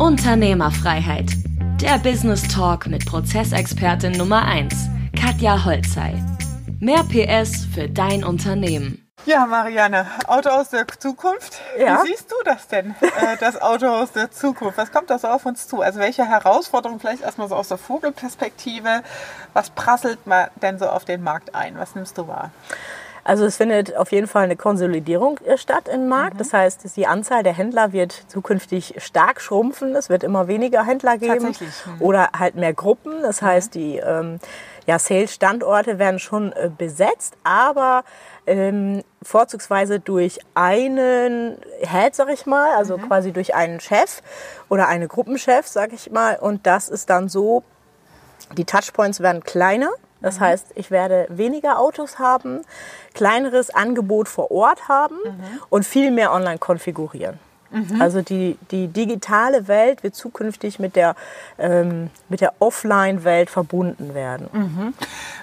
Unternehmerfreiheit. Der Business Talk mit Prozessexpertin Nummer 1, Katja Holzei. Mehr PS für dein Unternehmen. Ja, Marianne, Auto aus der Zukunft. Ja. Wie siehst du das denn, äh, das Auto aus der Zukunft? Was kommt da so auf uns zu? Also welche Herausforderungen vielleicht erstmal so aus der Vogelperspektive? Was prasselt man denn so auf den Markt ein? Was nimmst du wahr? Also es findet auf jeden Fall eine Konsolidierung äh, statt im Markt. Das heißt, die Anzahl der Händler wird zukünftig stark schrumpfen. Es wird immer weniger Händler geben Tatsächlich, mhm. oder halt mehr Gruppen. Das heißt, die ähm, ja, Sales-Standorte werden schon äh, besetzt, aber ähm, vorzugsweise durch einen Head, sag ich mal, also quasi durch einen Chef oder eine Gruppenchef, sag ich mal. Und das ist dann so, die Touchpoints werden kleiner. Das heißt, ich werde weniger Autos haben, kleineres Angebot vor Ort haben und viel mehr online konfigurieren. Also die, die digitale Welt wird zukünftig mit der, ähm, mit der Offline-Welt verbunden werden.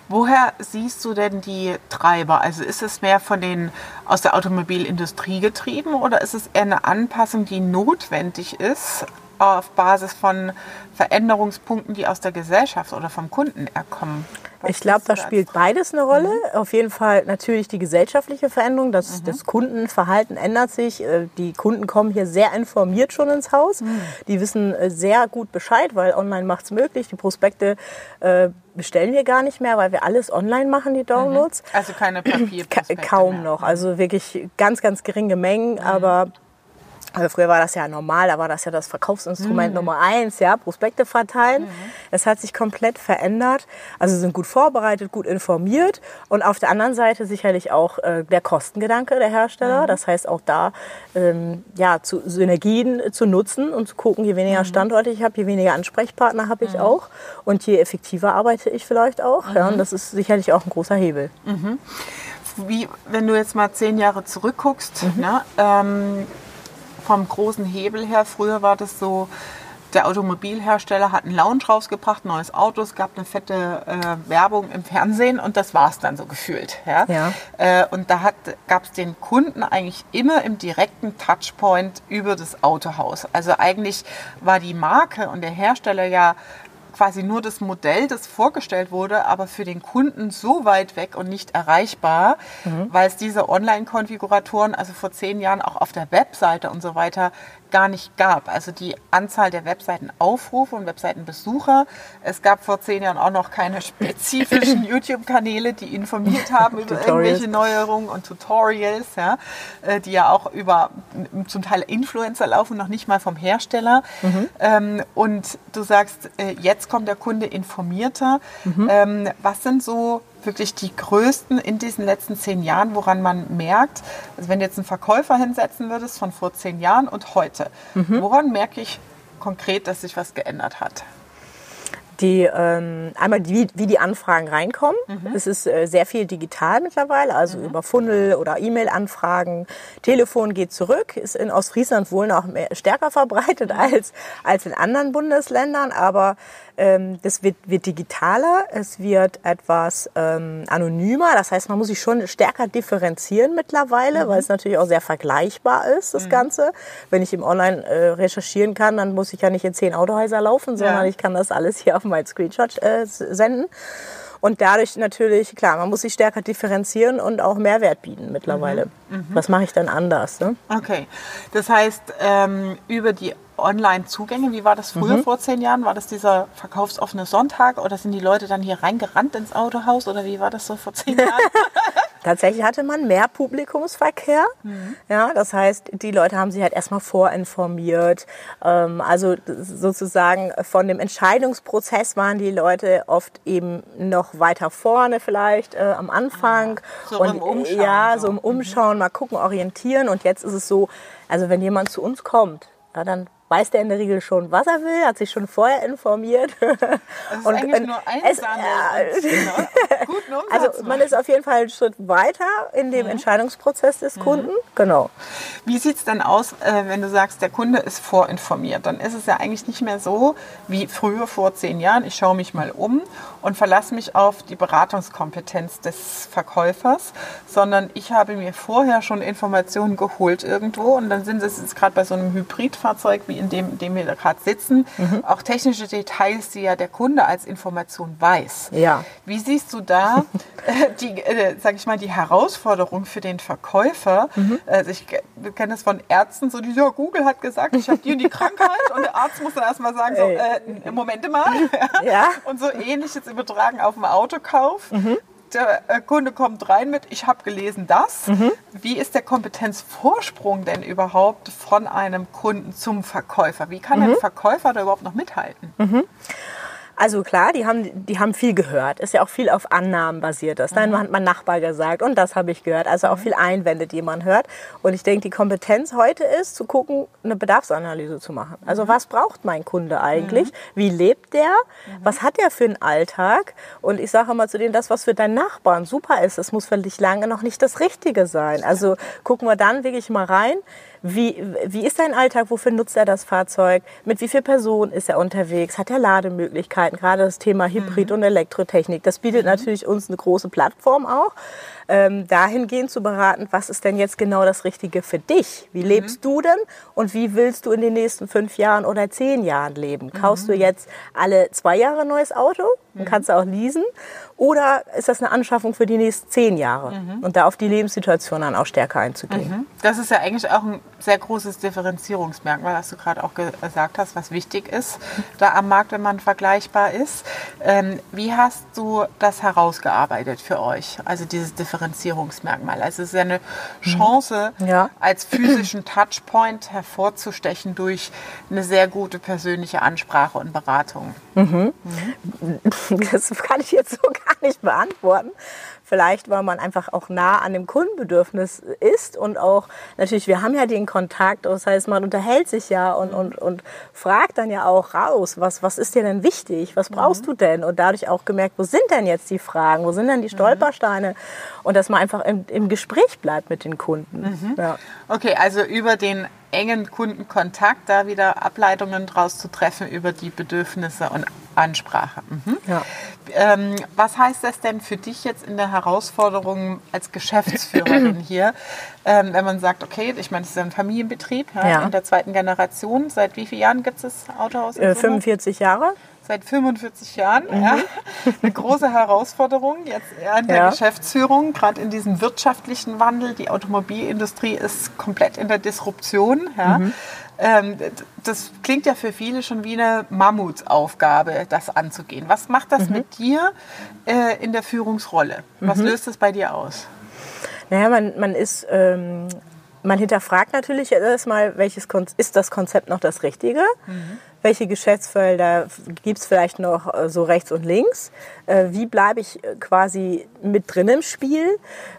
Woher siehst du denn die Treiber? Also ist es mehr von den aus der Automobilindustrie getrieben oder ist es eher eine Anpassung, die notwendig ist auf Basis von Veränderungspunkten, die aus der Gesellschaft oder vom Kunden erkommen? Was Ich glaube, da spielt beides eine Rolle. Auf jeden Fall natürlich die gesellschaftliche Veränderung. Das, das Kundenverhalten ändert sich. Äh, Die Kunden kommen hier sehr informiert schon ins Haus. Die wissen äh, sehr gut Bescheid, weil online macht es möglich. Die Prospekte äh, bestellen wir gar nicht mehr, weil wir alles online machen, die Downloads. Also keine Papierprospekte kaum mehr. noch. Also wirklich ganz, ganz geringe Mengen, aber also früher war das ja normal, da war das ja das Verkaufsinstrument Nummer eins, ja, Prospekte verteilen. Es hat sich komplett verändert. Also sind gut vorbereitet, gut informiert und auf der anderen Seite sicherlich auch äh, der Kostengedanke der Hersteller. Das heißt auch da ähm, ja, zu Synergien zu nutzen und zu gucken, je weniger Standorte ich habe, je weniger Ansprechpartner habe ich auch und je effektiver arbeite ich vielleicht auch. Ja, und das ist sicherlich auch ein großer Hebel. Wie, wenn du jetzt mal zehn Jahre zurückguckst, ne, ähm, vom großen Hebel her, früher war das so, der Automobilhersteller hat einen Lounge rausgebracht, neues Auto, es gab eine fette äh, Werbung im Fernsehen und das war es dann so gefühlt. Ja? Ja. Äh, und da gab es den Kunden eigentlich immer im direkten Touchpoint über das Autohaus. Also eigentlich war die Marke und der Hersteller ja quasi nur das Modell, das vorgestellt wurde, aber für den Kunden so weit weg und nicht erreichbar, weil es diese Online-Konfiguratoren, also vor zehn Jahren auch auf der Webseite und so weiter, gar nicht gab. Also die Anzahl der Webseitenaufrufe und Webseitenbesucher. Es gab vor zehn Jahren auch noch keine spezifischen YouTube-Kanäle, die informiert haben über irgendwelche Neuerungen und Tutorials, ja, äh, die ja auch über zum Teil Influencer laufen, noch nicht mal vom Hersteller. Ähm, und du sagst, äh, jetzt kommt der Kunde informierter. Ähm, was sind so wirklich die größten in diesen letzten zehn Jahren, woran man merkt, also wenn du jetzt einen Verkäufer hinsetzen würdest von vor zehn Jahren und heute, woran merke ich konkret, dass sich was geändert hat? Die, ähm, einmal die, wie, wie die Anfragen reinkommen. Es ist äh, sehr viel digital mittlerweile, also über Funnel oder E-Mail-Anfragen. Telefon geht zurück, ist in Ostfriesland wohl noch mehr, stärker verbreitet als, als in anderen Bundesländern, aber ähm, das wird, wird digitaler, es wird etwas ähm, anonymer. Das heißt, man muss sich schon stärker differenzieren mittlerweile, weil es natürlich auch sehr vergleichbar ist, das Ganze. Wenn ich im Online äh, recherchieren kann, dann muss ich ja nicht in zehn Autohäuser laufen, sondern Ja. ich kann das alles hier auf meinen Screenshot äh, senden. Und dadurch natürlich, klar, man muss sich stärker differenzieren und auch Mehrwert bieten mittlerweile. Was mache ich dann anders? Ne? Okay, das heißt, ähm, über die Online-Zugänge, wie war das früher vor zehn Jahren? War das dieser verkaufsoffene Sonntag oder sind die Leute dann hier reingerannt ins Autohaus oder wie war das so vor zehn Jahren? Tatsächlich hatte man mehr Publikumsverkehr. Ja, das heißt, die Leute haben sich halt erstmal vorinformiert. Ähm, also sozusagen von dem Entscheidungsprozess waren die Leute oft eben noch weiter vorne vielleicht äh, am Anfang. So im Umschauen Ja, so. im Umschauen, mal gucken, orientieren. Und jetzt ist es so, also wenn jemand zu uns kommt, ja, dann weiß der in der Regel schon, was er will, hat sich schon vorher informiert. Das ist eigentlich nur ein es, und, guten Umsatz Also man ist auf jeden Fall einen Schritt weiter in dem Entscheidungsprozess des Kunden. Genau. Wie sieht es denn aus, äh, wenn du sagst, der Kunde ist vorinformiert? Dann ist es ja eigentlich nicht mehr so wie früher vor zehn Jahren. Ich schaue mich mal um und verlasse mich auf die Beratungskompetenz des Verkäufers, sondern ich habe mir vorher schon Informationen geholt irgendwo und dann sind es jetzt gerade bei so einem Hybridfahrzeug, wie in dem, in dem wir da gerade sitzen, auch technische Details, die ja der Kunde als Information weiß. Ja. Wie siehst du da äh, die, äh, sag ich mal, die Herausforderung für den Verkäufer? Also ich ke- kenne es von Ärzten, so die, ja, Google hat gesagt, ich habe die und die Krankheit und der Arzt muss dann erstmal sagen, so, äh, Moment mal. Ja. Und so ähnlich jetzt übertragen auf den Autokauf. Der äh, Kunde kommt rein mit, ich habe gelesen das. Wie ist der Kompetenzvorsprung denn überhaupt von einem Kunden zum Verkäufer? Wie kann ein Verkäufer da überhaupt noch mithalten? Also klar, die haben, die haben viel gehört. Ist ja auch viel auf Annahmen basiert. Das. Nein, hat mein Nachbar gesagt und das habe ich gehört. Also auch viel Einwände, die man hört. Und ich denke, die Kompetenz heute ist, zu gucken, eine Bedarfsanalyse zu machen. Also was braucht mein Kunde eigentlich? Wie lebt der? Was hat er für einen Alltag? Und ich sage immer zu denen, das, was für deinen Nachbarn super ist, das muss für dich lange noch nicht das Richtige sein. Also gucken wir dann wirklich mal rein. Wie, wie ist sein Alltag? Wofür nutzt er das Fahrzeug? Mit wie vielen Personen ist er unterwegs? Hat er Lademöglichkeiten? Gerade das Thema Hybrid- und Elektrotechnik. Das bietet natürlich uns eine große Plattform auch. Ähm, dahingehend zu beraten, was ist denn jetzt genau das Richtige für dich? Wie lebst du denn und wie willst du in den nächsten fünf Jahren oder zehn Jahren leben? Kaufst du jetzt alle zwei Jahre ein neues Auto und kannst du auch leasen? Oder ist das eine Anschaffung für die nächsten zehn Jahre? Und da auf die Lebenssituation dann auch stärker einzugehen. Das ist ja eigentlich auch ein sehr großes Differenzierungsmerkmal, was du gerade auch ge- gesagt hast, was wichtig ist, da am Markt, wenn man vergleichbar ist. Ähm, wie hast du das herausgearbeitet für euch? Also dieses Differenzierungsmerkmal. Also es ist ja eine Chance, Ja. als physischen Touchpoint hervorzustechen durch eine sehr gute persönliche Ansprache und Beratung. Das kann ich jetzt so gar nicht beantworten. Vielleicht, weil man einfach auch nah an dem Kundenbedürfnis ist und auch, natürlich, wir haben ja den Kontakt, das heißt, man unterhält sich ja und, und, und fragt dann ja auch raus, was, was ist dir denn wichtig, was brauchst du denn? Und dadurch auch gemerkt, wo sind denn jetzt die Fragen, wo sind denn die Stolpersteine? Und dass man einfach im, im Gespräch bleibt mit den Kunden. Ja. Okay, also über den engen Kundenkontakt da wieder Ableitungen draus zu treffen über die Bedürfnisse und Ansprache. Mhm. Ja. Ähm, was heißt das denn für dich jetzt in der Herausforderung als Geschäftsführerin hier, ähm, wenn man sagt, okay, ich meine, es ist ein Familienbetrieb ja, Ja. in der zweiten Generation. Seit wie vielen Jahren gibt es das Autohaus? in Äh, Summe? 45 Jahre. Seit 45 Jahren. Ja. Eine große Herausforderung jetzt an der Ja. Geschäftsführung, gerade in diesem wirtschaftlichen Wandel. Die Automobilindustrie ist komplett in der Disruption. Ja. Ähm, das klingt ja für viele schon wie eine Mammutaufgabe, das anzugehen. Was macht das mit dir äh, in der Führungsrolle? Was löst es bei dir aus? Naja, man, man ist, ähm, man hinterfragt natürlich erstmal, welches Kon ist das Konzept noch das Richtige? Welche Geschäftsfelder gibt es vielleicht noch äh, so rechts und links? Äh, wie bleibe ich äh, quasi mit drin im Spiel?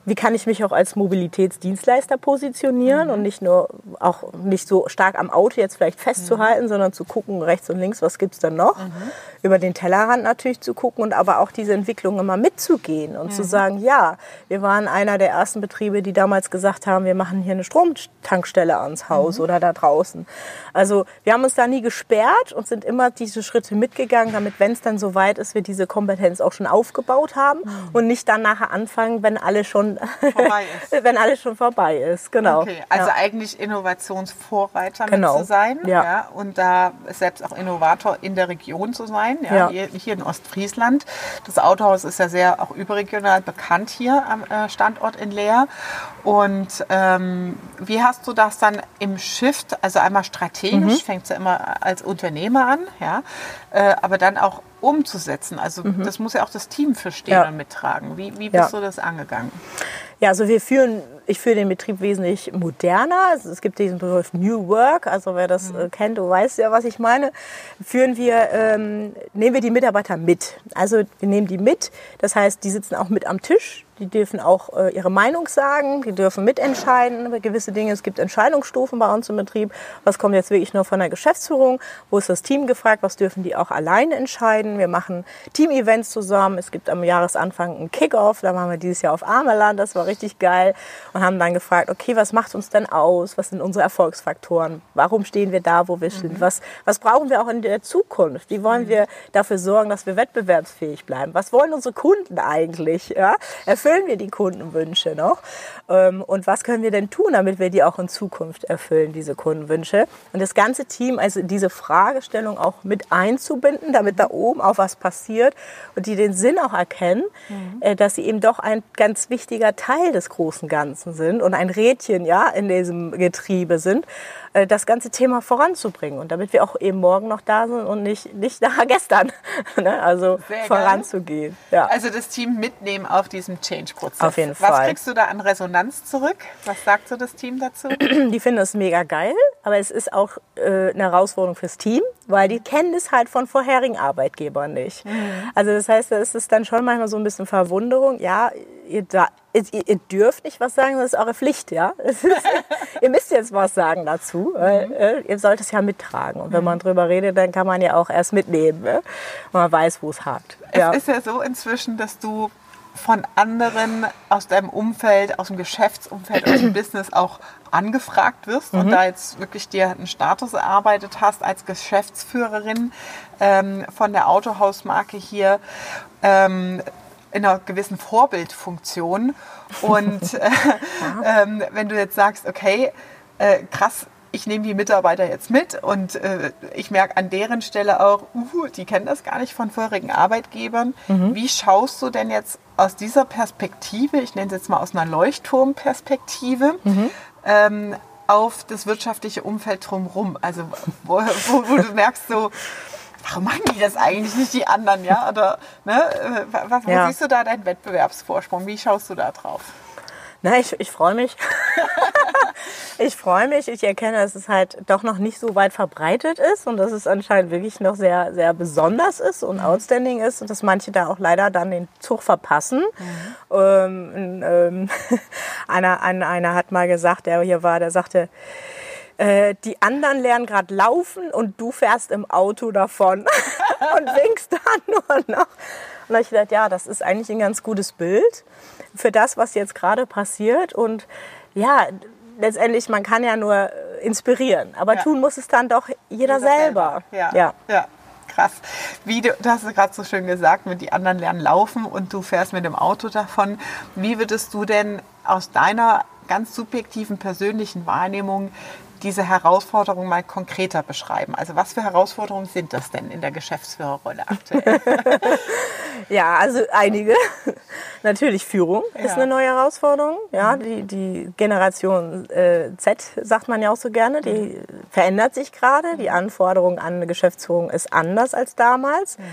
Wie kann ich mich auch als Mobilitätsdienstleister positionieren und nicht nur auch nicht so stark am Auto jetzt vielleicht festzuhalten, sondern zu gucken rechts und links, was gibt es denn noch? Über den Tellerrand natürlich zu gucken und aber auch diese Entwicklung immer mitzugehen und zu sagen, ja, wir waren einer der ersten Betriebe, die damals gesagt haben, wir machen hier eine Stromtankstelle ans Haus oder da draußen. Also wir haben uns da nie gesperrt und sind immer diese Schritte mitgegangen, damit, wenn es dann soweit ist, wir diese Kompetenz auch schon aufgebaut haben und nicht dann nachher anfangen, wenn alles schon Vorbei ist. wenn alles schon vorbei ist. Genau. Okay, also ja. eigentlich Innovationsvorreiter mit Genau. zu sein Ja. ja. und da selbst auch Innovator in der Region zu sein, ja. Hier, hier in Ostfriesland. Das Autohaus ist ja sehr auch überregional bekannt hier am äh, Standort in Leer. Und ähm, wie hast du das dann im Shift, also einmal Mhm. strategisch, fängt es ja immer als Unternehmer an, ja, äh, aber dann auch umzusetzen. Also das muss ja auch das Team verstehen Mhm. Ja. und mittragen. Wie, wie Ja. bist du das angegangen? Ja, also wir führen, ich führe den Betrieb wesentlich moderner. Also es gibt diesen Begriff New Work, also wer das äh, kennt, du weißt ja, was ich meine. Führen wir, ähm, nehmen wir die Mitarbeiter mit. Also wir nehmen die mit, das heißt, die sitzen auch mit am Tisch. Die dürfen auch äh, ihre Meinung sagen, die dürfen mitentscheiden über gewisse Dinge. Es gibt Entscheidungsstufen bei uns im Betrieb. Was kommt jetzt wirklich nur von der Geschäftsführung? Wo ist das Team gefragt? Was dürfen die auch alleine entscheiden? Wir machen Team-Events zusammen. Es gibt am Jahresanfang einen Kickoff. Da waren wir dieses Jahr auf Ameland. Das war richtig geil. Und haben dann gefragt, okay, was macht uns denn aus? Was sind unsere Erfolgsfaktoren? Warum stehen wir da, wo wir sind? Mhm. Was, was brauchen wir auch in der Zukunft? Wie wollen mhm. wir dafür sorgen, dass wir wettbewerbsfähig bleiben? Was wollen unsere Kunden eigentlich? Ja? Erfüllen wir die Kundenwünsche noch? Ähm, und was können wir denn tun, damit wir die auch in Zukunft erfüllen, diese Kundenwünsche? Und das ganze Team, also diese Fragestellung auch mit einzubinden, damit da oben auch was passiert und die den Sinn auch erkennen, mhm. Äh, dass sie eben doch ein ganz wichtiger Teil des großen Ganzen sind und ein Rädchen ja in diesem Getriebe sind äh, das ganze Thema voranzubringen und damit wir auch eben morgen noch da sind und nicht, nicht nach gestern, ne? also Sehr voranzugehen. Ja. Also das Team mitnehmen auf diesem Change-Prozess. Auf jeden Fall. Was kriegst du da an Resonanz zurück? Was sagt so das Team dazu? Die finden es mega geil, aber es ist auch äh, eine Herausforderung fürs Team, weil die kennen es halt von vorherigen Arbeitgebern nicht. Mhm. Also das heißt, es ist dann schon manchmal so ein bisschen Verwunderung. Ja, ihr, da, ihr, ihr, dürft nicht was sagen, das ist eure Pflicht, ja. Ist, ihr müsst jetzt was sagen dazu. Weil, mhm. äh, ihr sollt es ja mittragen. Und wenn man drüber redet, dann kann man ja auch erst mitnehmen. Ne? Man weiß, wo es hakt. Es ja. ist ja so inzwischen, dass du von anderen aus deinem Umfeld, aus dem Geschäftsumfeld, aus dem Business auch angefragt wirst mhm. und da jetzt wirklich dir einen Status erarbeitet hast als Geschäftsführerin ähm, von der Autohausmarke hier. Ähm, in einer gewissen Vorbildfunktion. Und äh, äh, wenn du jetzt sagst, okay, äh, krass, ich nehme die Mitarbeiter jetzt mit und äh, ich merke an deren Stelle auch, uh, die kennen das gar nicht von vorherigen Arbeitgebern. Mhm. Wie schaust du denn jetzt aus dieser Perspektive, ich nenne es jetzt mal aus einer Leuchtturmperspektive, mhm. ähm, auf das wirtschaftliche Umfeld drumherum? Also wo, wo, wo du merkst so, warum machen die das eigentlich nicht die anderen, ja? Oder ne, was, wo ja. siehst du da deinen Wettbewerbsvorsprung? Wie schaust du da drauf? Na, ich, ich freue mich. ich freue mich. Ich erkenne, dass es halt doch noch nicht so weit verbreitet ist und dass es anscheinend wirklich noch sehr, sehr besonders ist und mhm. outstanding ist und dass manche da auch leider dann den Zug verpassen. Mhm. Ähm, ähm, einer, einer, einer hat mal gesagt, der hier war, der sagte, äh, die anderen lernen gerade laufen und du fährst im Auto davon und winkst dann nur noch. Und da ich gedacht, ja, das ist eigentlich ein ganz gutes Bild für das, was jetzt gerade passiert. Und ja, letztendlich, man kann ja nur inspirieren, aber ja. tun muss es dann doch jeder, jeder selber. selber. Ja. ja. ja. Krass. Wie du, du hast es gerade so schön gesagt, mit die anderen lernen laufen und du fährst mit dem Auto davon. Wie würdest du denn aus deiner ganz subjektiven persönlichen Wahrnehmung diese Herausforderung mal konkreter beschreiben. Also was für Herausforderungen sind das denn in der Geschäftsführerrolle aktuell? ja, also einige. Natürlich Führung ja. ist eine neue Herausforderung. Ja, mhm. die, die Generation äh, Z, sagt man ja auch so gerne, die mhm. verändert sich gerade. Die Anforderung an eine Geschäftsführung ist anders als damals. Mhm.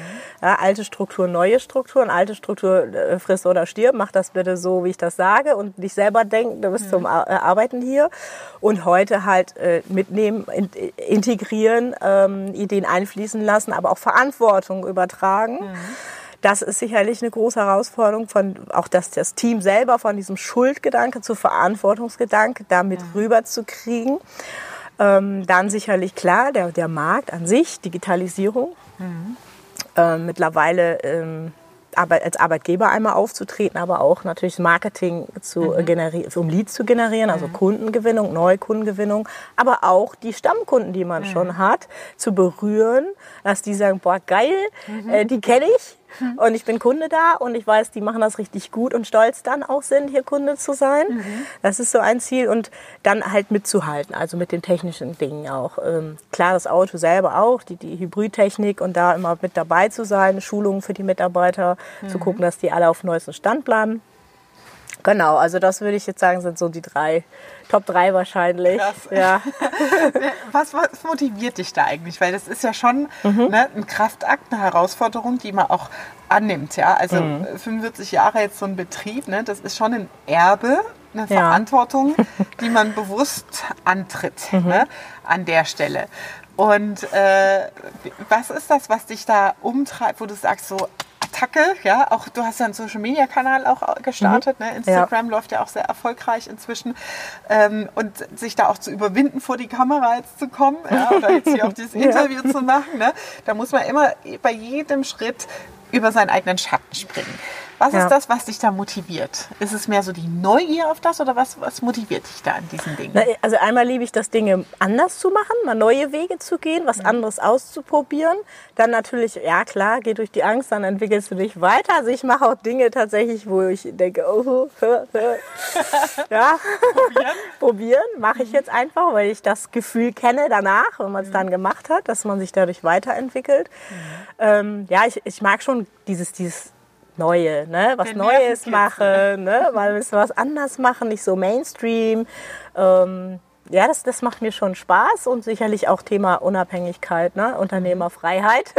Ja, alte Struktur, neue Strukturen. Alte Struktur äh, frisst oder stirbt. Mach das bitte so, wie ich das sage und nicht selber denken, du bist mhm. zum Arbeiten hier. Und heute halt äh, mitnehmen, in, integrieren, ähm, Ideen einfließen lassen, aber auch Verantwortung übertragen. Mhm. Das ist sicherlich eine große Herausforderung, von, auch dass das Team selber von diesem Schuldgedanke zu Verantwortungsgedanke damit mhm. rüberzukriegen. Ähm, dann sicherlich klar, der, der Markt an sich, Digitalisierung. Mhm. Ähm, mittlerweile ähm, als Arbeitgeber einmal aufzutreten, aber auch natürlich Marketing zu mhm. generieren, um Leads zu generieren, also mhm. Kundengewinnung, Neukundengewinnung, aber auch die Stammkunden, die man mhm. schon hat, zu berühren, dass die sagen, boah, geil, mhm. äh, die kenne ich, Mhm. Und ich bin Kunde da und ich weiß, die machen das richtig gut und stolz dann auch sind, hier Kunde zu sein. Mhm. Das ist so ein Ziel und dann halt mitzuhalten, also mit den technischen Dingen auch. Ähm, klar, das Auto selber auch, die, die Hybridtechnik und da immer mit dabei zu sein, Schulungen für die Mitarbeiter, mhm. zu gucken, dass die alle auf neuestem Stand bleiben. Genau, also das würde ich jetzt sagen, sind so die drei, Top 3 wahrscheinlich. Krass. Ja. was, was, motiviert dich da eigentlich? Weil das ist ja schon mhm. ne, ein Kraftakt, eine Herausforderung, die man auch annimmt. Ja? Also mhm. 45 Jahre jetzt so ein Betrieb, ne, das ist schon ein Erbe, eine ja. Verantwortung, die man bewusst antritt mhm. ne, an der Stelle. Und äh, was ist das, was dich da umtreibt, wo du sagst, so, Attacke, ja, auch du hast ja einen Social Media Kanal auch gestartet, mhm. ne? Instagram ja. läuft ja auch sehr erfolgreich inzwischen ähm, und sich da auch zu überwinden, vor die Kamera jetzt zu kommen, ja, oder jetzt hier auch dieses Interview ja. zu machen, ne? da muss man immer bei jedem Schritt über seinen eigenen Schatten springen. Was ja. ist das, was dich da motiviert? Ist es mehr so die Neugier auf das oder was, was motiviert dich da an diesen Dingen? also einmal liebe ich das, Dinge anders zu machen, mal neue Wege zu gehen, was mhm. anderes auszuprobieren. Dann natürlich, ja klar, geh durch die Angst, dann entwickelst du dich weiter. Also ich mache auch Dinge tatsächlich, wo ich denke, oh, ja, probieren, probieren mache ich mhm. jetzt einfach, weil ich das Gefühl kenne danach, wenn man es mhm. dann gemacht hat, dass man sich dadurch weiterentwickelt. Mhm. Ähm, ja, ich, ich mag schon dieses, dieses Neue, ne? was Den Neues machen, ne? mal ein bisschen was anders machen, nicht so Mainstream. Ähm, ja, das, das macht mir schon Spaß und sicherlich auch Thema Unabhängigkeit, ne? Unternehmerfreiheit.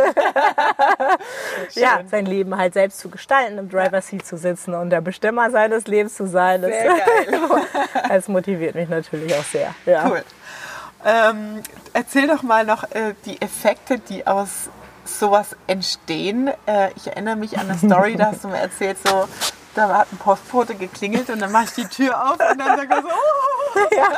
ja, sein Leben halt selbst zu gestalten, im Driver Seat zu sitzen und der Bestimmer seines Lebens zu sein. Das, sehr geil. das motiviert mich natürlich auch sehr. Ja. Cool. Ähm, erzähl doch mal noch äh, die Effekte, die aus sowas entstehen. Äh, ich erinnere mich an eine Story, da hast du mir erzählt, so, da hat ein Postbote geklingelt und dann mache ich die Tür auf und dann sage ich so, oh, ja.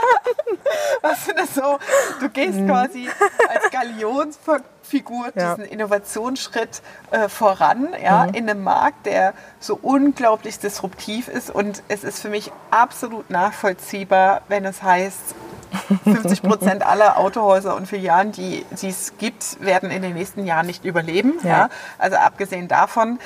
was ist das so? Du gehst mhm. quasi als Galionsfigur ja. diesen Innovationsschritt äh, voran, ja, mhm. in einem Markt, der so unglaublich disruptiv ist und es ist für mich absolut nachvollziehbar, wenn es heißt, 50 Prozent aller Autohäuser und Filialen, die, die es gibt, werden in den nächsten Jahren nicht überleben. Ja. ja. Also abgesehen davon,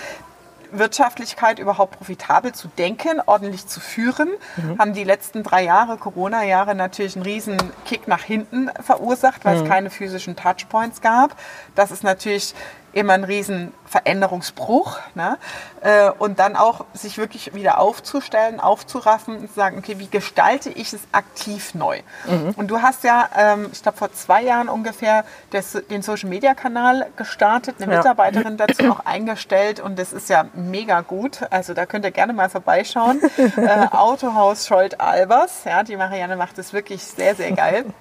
Wirtschaftlichkeit überhaupt profitabel zu denken, ordentlich zu führen, mhm. haben die letzten drei Jahre, Corona-Jahre, natürlich einen riesen Kick nach hinten verursacht, weil mhm. es keine physischen Touchpoints gab. Das ist natürlich immer ein riesen Veränderungsbruch. Ne? Äh, und dann auch sich wirklich wieder aufzustellen, aufzuraffen und zu sagen, okay, wie gestalte ich es aktiv neu? Mhm. Und du hast ja, ähm, ich glaube vor zwei Jahren ungefähr des, den Social-Media-Kanal gestartet, eine ja. Mitarbeiterin dazu auch eingestellt und das ist ja mega gut. Also da könnt ihr gerne mal vorbeischauen. äh, Autohaus Scholt-Albers, ja, die Marianne macht es wirklich sehr, sehr geil.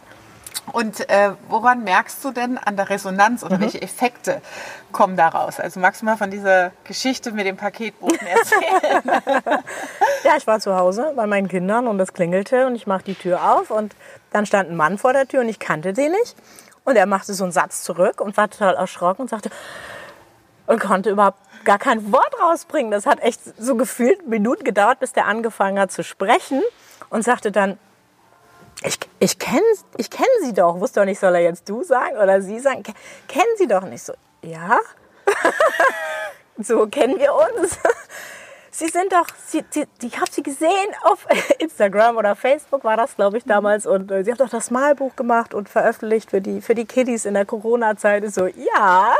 Und äh, woran merkst du denn an der Resonanz oder mhm. welche Effekte kommen daraus? Also magst du mal von dieser Geschichte mit dem Paketboten erzählen? ja, ich war zu Hause bei meinen Kindern und es klingelte und ich mache die Tür auf und dann stand ein Mann vor der Tür und ich kannte den nicht. Und er machte so einen Satz zurück und war total erschrocken und sagte, und konnte überhaupt gar kein Wort rausbringen. Das hat echt so gefühlt Minuten gedauert, bis der angefangen hat zu sprechen und sagte dann, ich, ich kenne ich kenn sie doch. Wusste doch nicht, soll er jetzt du sagen oder sie sagen? Kennen sie doch nicht so. Ja? so kennen wir uns. Sie sind doch, sie, sie, ich habe sie gesehen auf Instagram oder Facebook war das, glaube ich, damals. Und äh, sie hat doch das Malbuch gemacht und veröffentlicht für die, für die Kiddies in der Corona-Zeit. So, ja.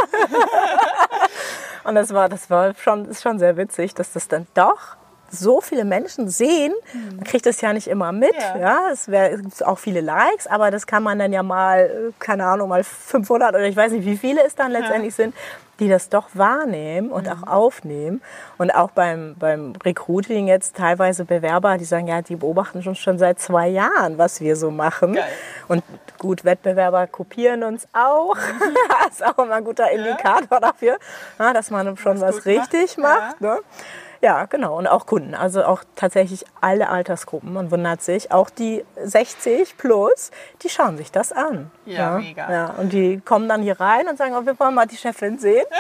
und das war, das war schon, ist schon sehr witzig, dass das dann doch so viele Menschen sehen, man mhm. kriegt das ja nicht immer mit. Ja. ja? Es gibt auch viele Likes, aber das kann man dann ja mal, keine Ahnung, mal 500 oder ich weiß nicht, wie viele es dann letztendlich ja. sind, die das doch wahrnehmen und mhm. auch aufnehmen. Und auch beim, beim Recruiting jetzt teilweise Bewerber, die sagen, ja, die beobachten schon, schon seit zwei Jahren, was wir so machen. Geil. Und gut, Wettbewerber kopieren uns auch. Mhm. das ist auch immer ein guter Indikator ja. dafür, dass man schon was, was richtig macht. macht ne? Ja, genau. Und auch Kunden. Also auch tatsächlich alle Altersgruppen. Man wundert sich. Auch die 60 plus, die schauen sich das an. Ja, ja, mega. Ja, und die kommen dann hier rein und sagen, oh, wir wollen mal die Chefin sehen.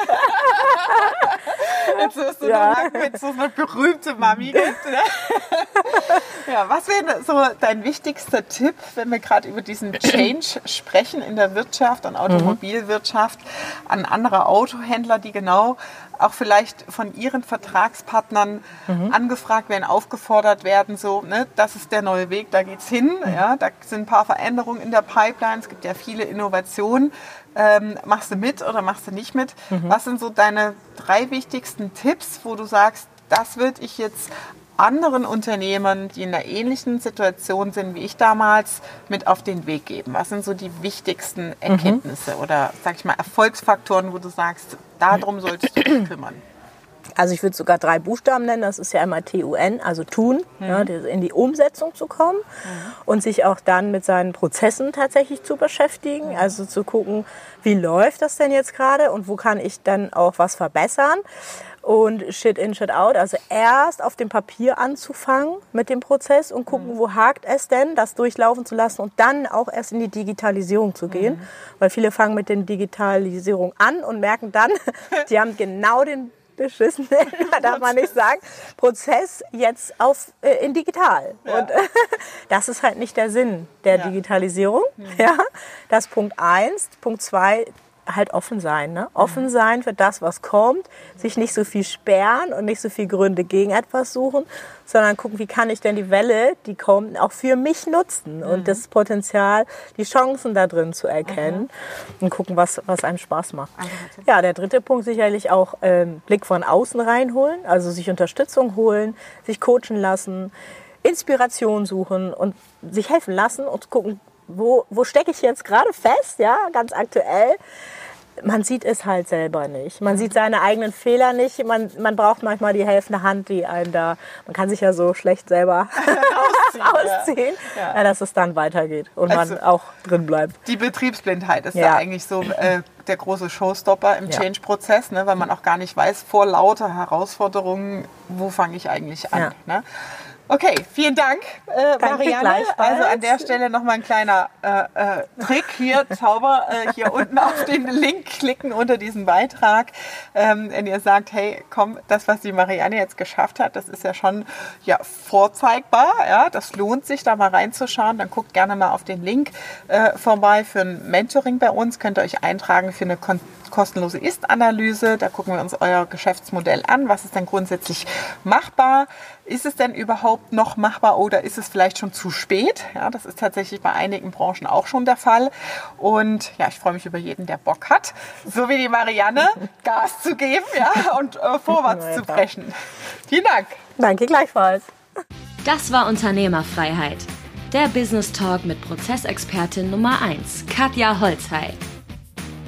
jetzt wirst du ja. noch so eine berühmte Mami ja, was wäre so dein wichtigster Tipp, wenn wir gerade über diesen Change sprechen in der Wirtschaft und Automobilwirtschaft an andere Autohändler, die genau auch vielleicht von ihren Vertragspartnern mhm. angefragt werden, aufgefordert werden, so, ne, das ist der neue Weg, da geht's hin. Mhm. Ja, da sind ein paar Veränderungen in der Pipeline, es gibt ja viele Innovationen. Ähm, machst du mit oder machst du nicht mit? Mhm. Was sind so deine drei wichtigsten Tipps, wo du sagst, das würde ich jetzt anderen Unternehmen, die in einer ähnlichen Situation sind wie ich damals, mit auf den Weg geben? Was sind so die wichtigsten mhm. Erkenntnisse mhm. oder, sag ich mal, Erfolgsfaktoren, wo du sagst, darum solltest du dich kümmern? Also ich würde sogar drei Buchstaben nennen. Das ist ja einmal TUN, also tun, mhm. ja, in die Umsetzung zu kommen mhm. und sich auch dann mit seinen Prozessen tatsächlich zu beschäftigen. Mhm. Also zu gucken, wie läuft das denn jetzt gerade und wo kann ich dann auch was verbessern und Shit in, Shit out. Also erst auf dem Papier anzufangen mit dem Prozess und gucken, mhm. wo hakt es denn, das durchlaufen zu lassen und dann auch erst in die Digitalisierung zu gehen. Mhm. Weil viele fangen mit der Digitalisierung an und merken dann, die haben genau den beschissenen, darf man nicht sagen, Prozess jetzt auf, äh, in digital. Ja. Und äh, das ist halt nicht der Sinn der ja. Digitalisierung. Mhm. Ja, das Punkt eins. Punkt zwei, halt offen sein. Ne? Offen sein für das, was kommt, sich nicht so viel sperren und nicht so viel Gründe gegen etwas suchen, sondern gucken, wie kann ich denn die Welle, die kommt, auch für mich nutzen mhm. und das Potenzial, die Chancen da drin zu erkennen mhm. und gucken, was, was einem Spaß macht. Ja, der dritte Punkt sicherlich auch ähm, Blick von außen reinholen, also sich Unterstützung holen, sich coachen lassen, Inspiration suchen und sich helfen lassen und gucken, wo, wo stecke ich jetzt gerade fest, ja, ganz aktuell man sieht es halt selber nicht. Man sieht seine eigenen Fehler nicht. Man, man braucht manchmal die helfende Hand, die einen da, man kann sich ja so schlecht selber ausziehen, ausziehen ja. Ja. dass es dann weitergeht und also, man auch drin bleibt. Die Betriebsblindheit ist ja, ja eigentlich so äh, der große Showstopper im Change-Prozess, ne, weil man auch gar nicht weiß, vor lauter Herausforderungen, wo fange ich eigentlich an. Ne? Okay, vielen Dank, äh, Marianne. Also an der Stelle nochmal ein kleiner äh, äh, Trick hier, Zauber, äh, hier unten auf den Link klicken unter diesem Beitrag. Ähm, wenn ihr sagt, hey, komm, das, was die Marianne jetzt geschafft hat, das ist ja schon ja, vorzeigbar. Ja, das lohnt sich, da mal reinzuschauen. Dann guckt gerne mal auf den Link äh, vorbei für ein Mentoring bei uns. Könnt ihr euch eintragen für eine Kon kostenlose Ist-Analyse. Da gucken wir uns euer Geschäftsmodell an. Was ist denn grundsätzlich machbar? Ist es denn überhaupt noch machbar oder ist es vielleicht schon zu spät? Ja, das ist tatsächlich bei einigen Branchen auch schon der Fall. Und ja, ich freue mich über jeden, der Bock hat, so wie die Marianne, Gas zu geben ja, und äh, vorwärts zu brechen. Vielen Dank. Danke gleichfalls. Das war Unternehmerfreiheit. Der Business Talk mit Prozessexpertin Nummer 1, Katja Holzhey.